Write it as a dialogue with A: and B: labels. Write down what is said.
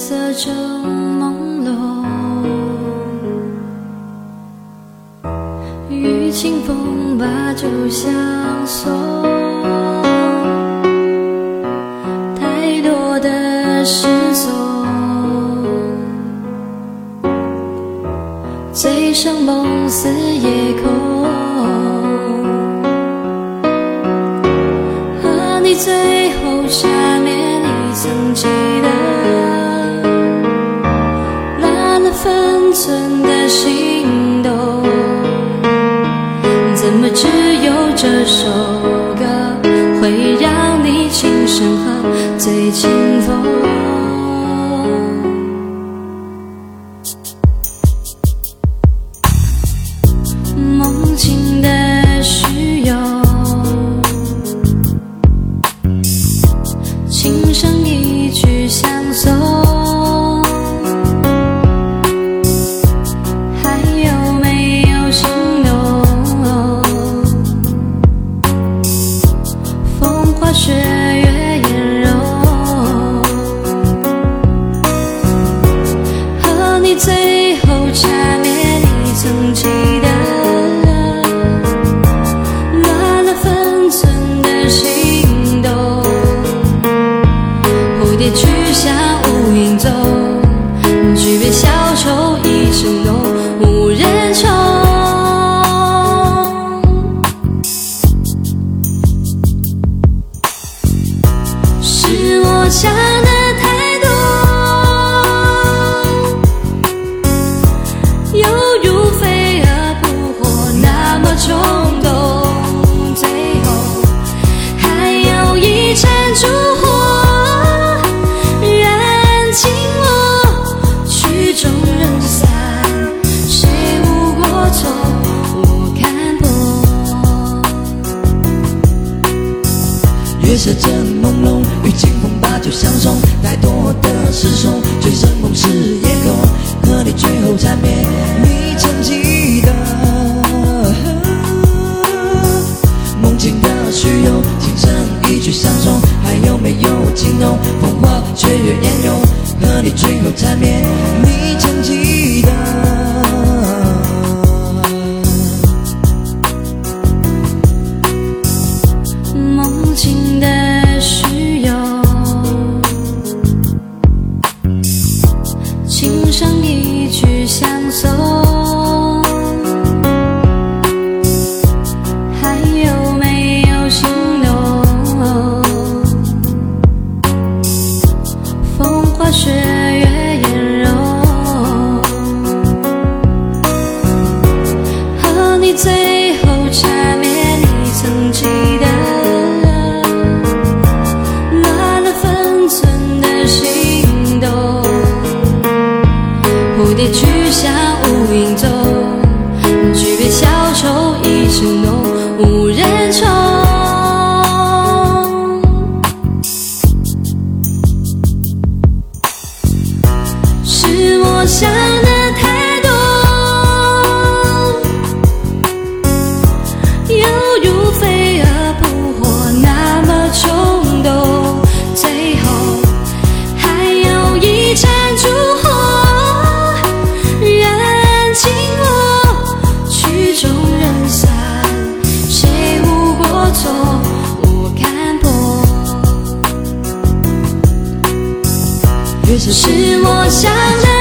A: 月色正朦胧，与清风把酒相送，太多的失踪，醉生梦死夜空，和你最后缠绵。曾经存的心。想的太多，犹如飞蛾扑火那么冲动，最后还有一盏烛火燃尽我。曲终人散，谁无过错？我看破，
B: 月色正朦胧，雨清风。把酒相送，太多的失重，醉生梦死夜空，和你最后缠绵，你曾记得梦境的虚有，琴声一曲相送，还有没有惊动？风花雪月烟涌，和你最后缠绵，你曾记得。
A: 雪月颜容和你最后缠绵，你曾记得？乱了分寸的心动，蝴蝶去向无影踪，举杯消愁意正浓。我想的太多，犹如飞蛾扑火那么冲动，最后还有一盏烛火燃尽我。曲终人散，谁无过错？我看破，越是我想的。